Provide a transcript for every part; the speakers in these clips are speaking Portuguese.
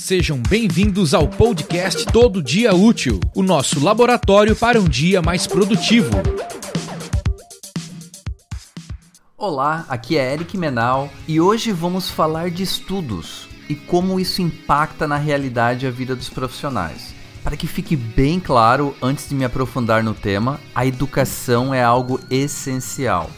Sejam bem-vindos ao podcast Todo Dia Útil, o nosso laboratório para um dia mais produtivo. Olá, aqui é Eric Menal e hoje vamos falar de estudos e como isso impacta na realidade a vida dos profissionais. Para que fique bem claro, antes de me aprofundar no tema, a educação é algo essencial.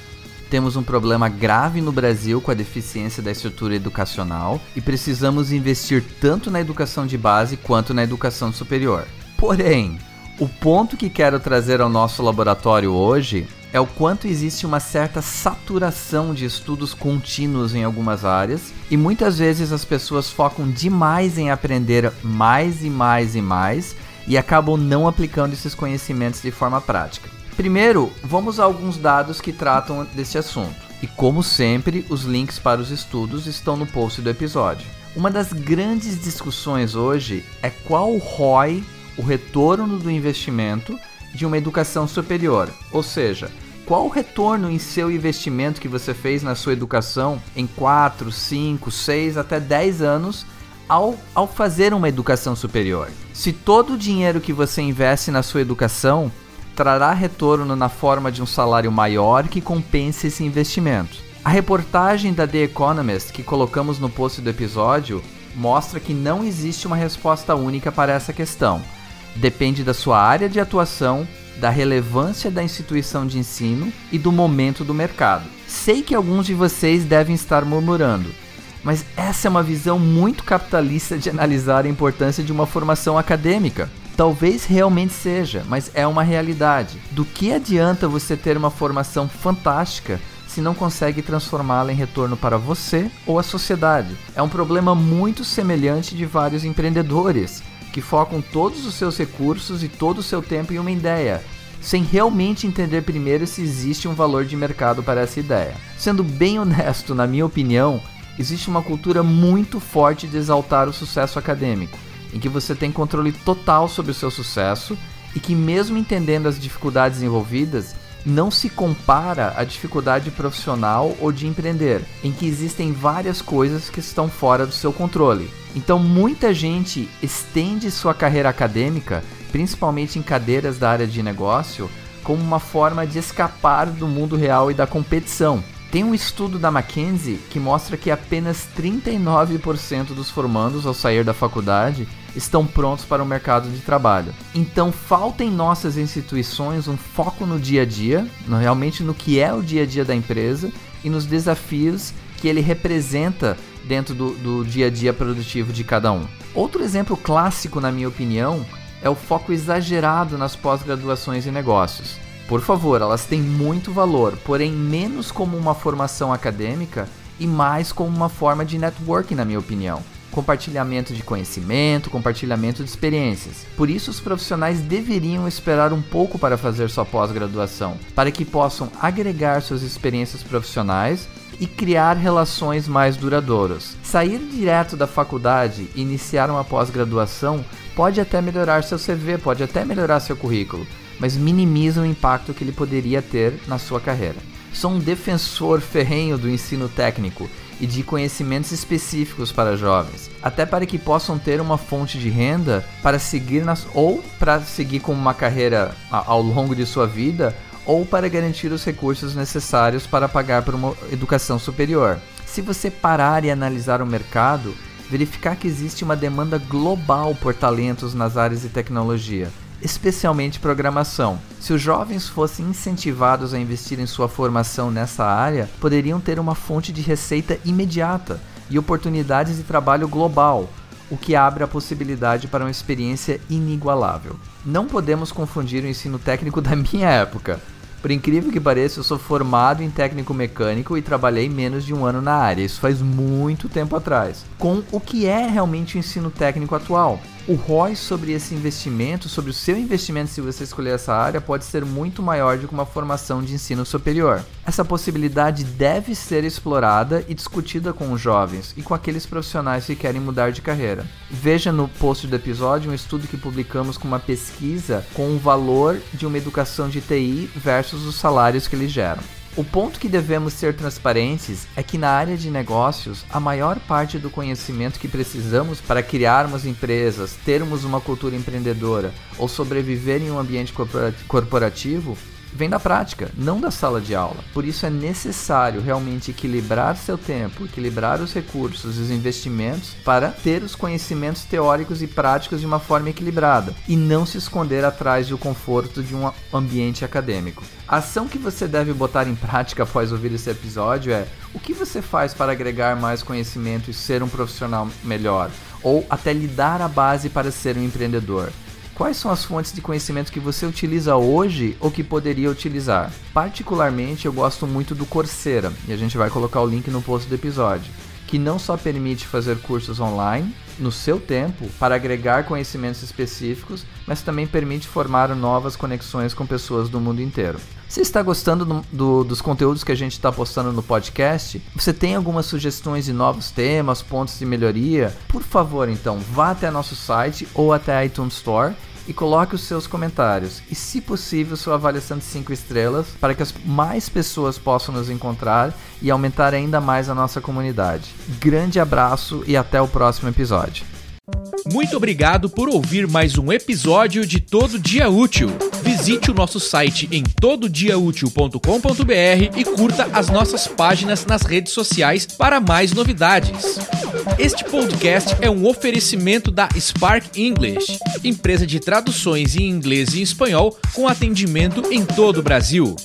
Temos um problema grave no Brasil com a deficiência da estrutura educacional e precisamos investir tanto na educação de base quanto na educação superior. Porém, o ponto que quero trazer ao nosso laboratório hoje é o quanto existe uma certa saturação de estudos contínuos em algumas áreas e muitas vezes as pessoas focam demais em aprender mais e mais e mais e acabam não aplicando esses conhecimentos de forma prática. Primeiro, vamos a alguns dados que tratam desse assunto. E como sempre, os links para os estudos estão no post do episódio. Uma das grandes discussões hoje é qual o ROI, o retorno do investimento de uma educação superior, ou seja, qual o retorno em seu investimento que você fez na sua educação em 4, 5, 6 até 10 anos ao, ao fazer uma educação superior. Se todo o dinheiro que você investe na sua educação trará retorno na forma de um salário maior que compense esse investimento. A reportagem da The Economist que colocamos no post do episódio mostra que não existe uma resposta única para essa questão. Depende da sua área de atuação, da relevância da instituição de ensino e do momento do mercado. Sei que alguns de vocês devem estar murmurando, mas essa é uma visão muito capitalista de analisar a importância de uma formação acadêmica. Talvez realmente seja, mas é uma realidade. Do que adianta você ter uma formação fantástica se não consegue transformá-la em retorno para você ou a sociedade? É um problema muito semelhante de vários empreendedores que focam todos os seus recursos e todo o seu tempo em uma ideia, sem realmente entender primeiro se existe um valor de mercado para essa ideia. Sendo bem honesto, na minha opinião, existe uma cultura muito forte de exaltar o sucesso acadêmico em que você tem controle total sobre o seu sucesso e que, mesmo entendendo as dificuldades envolvidas, não se compara à dificuldade profissional ou de empreender, em que existem várias coisas que estão fora do seu controle. Então, muita gente estende sua carreira acadêmica, principalmente em cadeiras da área de negócio, como uma forma de escapar do mundo real e da competição. Tem um estudo da McKinsey que mostra que apenas 39% dos formandos ao sair da faculdade estão prontos para o mercado de trabalho. Então falta em nossas instituições um foco no dia a dia, realmente no que é o dia a dia da empresa e nos desafios que ele representa dentro do, do dia a dia produtivo de cada um. Outro exemplo clássico, na minha opinião, é o foco exagerado nas pós-graduações em negócios. Por favor, elas têm muito valor, porém menos como uma formação acadêmica e mais como uma forma de networking, na minha opinião. Compartilhamento de conhecimento, compartilhamento de experiências. Por isso, os profissionais deveriam esperar um pouco para fazer sua pós-graduação, para que possam agregar suas experiências profissionais e criar relações mais duradouras. Sair direto da faculdade e iniciar uma pós-graduação pode até melhorar seu CV, pode até melhorar seu currículo, mas minimiza o impacto que ele poderia ter na sua carreira. Sou um defensor ferrenho do ensino técnico e de conhecimentos específicos para jovens, até para que possam ter uma fonte de renda para seguir nas ou para seguir com uma carreira ao longo de sua vida ou para garantir os recursos necessários para pagar por uma educação superior. Se você parar e analisar o mercado, verificar que existe uma demanda global por talentos nas áreas de tecnologia, especialmente programação. Se os jovens fossem incentivados a investir em sua formação nessa área, poderiam ter uma fonte de receita imediata e oportunidades de trabalho global, o que abre a possibilidade para uma experiência inigualável. Não podemos confundir o ensino técnico da minha época. Por incrível que pareça, eu sou formado em técnico mecânico e trabalhei menos de um ano na área, isso faz muito tempo atrás, com o que é realmente o ensino técnico atual o ROI sobre esse investimento, sobre o seu investimento se você escolher essa área, pode ser muito maior do que uma formação de ensino superior. Essa possibilidade deve ser explorada e discutida com os jovens e com aqueles profissionais que querem mudar de carreira. Veja no post do episódio um estudo que publicamos com uma pesquisa com o valor de uma educação de TI versus os salários que eles geram. O ponto que devemos ser transparentes é que na área de negócios, a maior parte do conhecimento que precisamos para criarmos empresas, termos uma cultura empreendedora ou sobreviver em um ambiente corporativo vem da prática, não da sala de aula. Por isso é necessário realmente equilibrar seu tempo, equilibrar os recursos os investimentos para ter os conhecimentos teóricos e práticos de uma forma equilibrada e não se esconder atrás do conforto de um ambiente acadêmico. A ação que você deve botar em prática após ouvir esse episódio é: o que você faz para agregar mais conhecimento e ser um profissional melhor? Ou até lhe dar a base para ser um empreendedor? Quais são as fontes de conhecimento que você utiliza hoje ou que poderia utilizar? Particularmente, eu gosto muito do Coursera, e a gente vai colocar o link no post do episódio, que não só permite fazer cursos online no seu tempo para agregar conhecimentos específicos, mas também permite formar novas conexões com pessoas do mundo inteiro. Se está gostando do, do, dos conteúdos que a gente está postando no podcast, você tem algumas sugestões de novos temas, pontos de melhoria? Por favor, então, vá até nosso site ou até a iTunes Store e coloque os seus comentários e, se possível, sua avaliação de 5 estrelas para que as mais pessoas possam nos encontrar e aumentar ainda mais a nossa comunidade. Grande abraço e até o próximo episódio. Muito obrigado por ouvir mais um episódio de Todo Dia Útil. Visite o nosso site em tododiaútil.com.br e curta as nossas páginas nas redes sociais para mais novidades. Este podcast é um oferecimento da Spark English, empresa de traduções em inglês e espanhol com atendimento em todo o Brasil.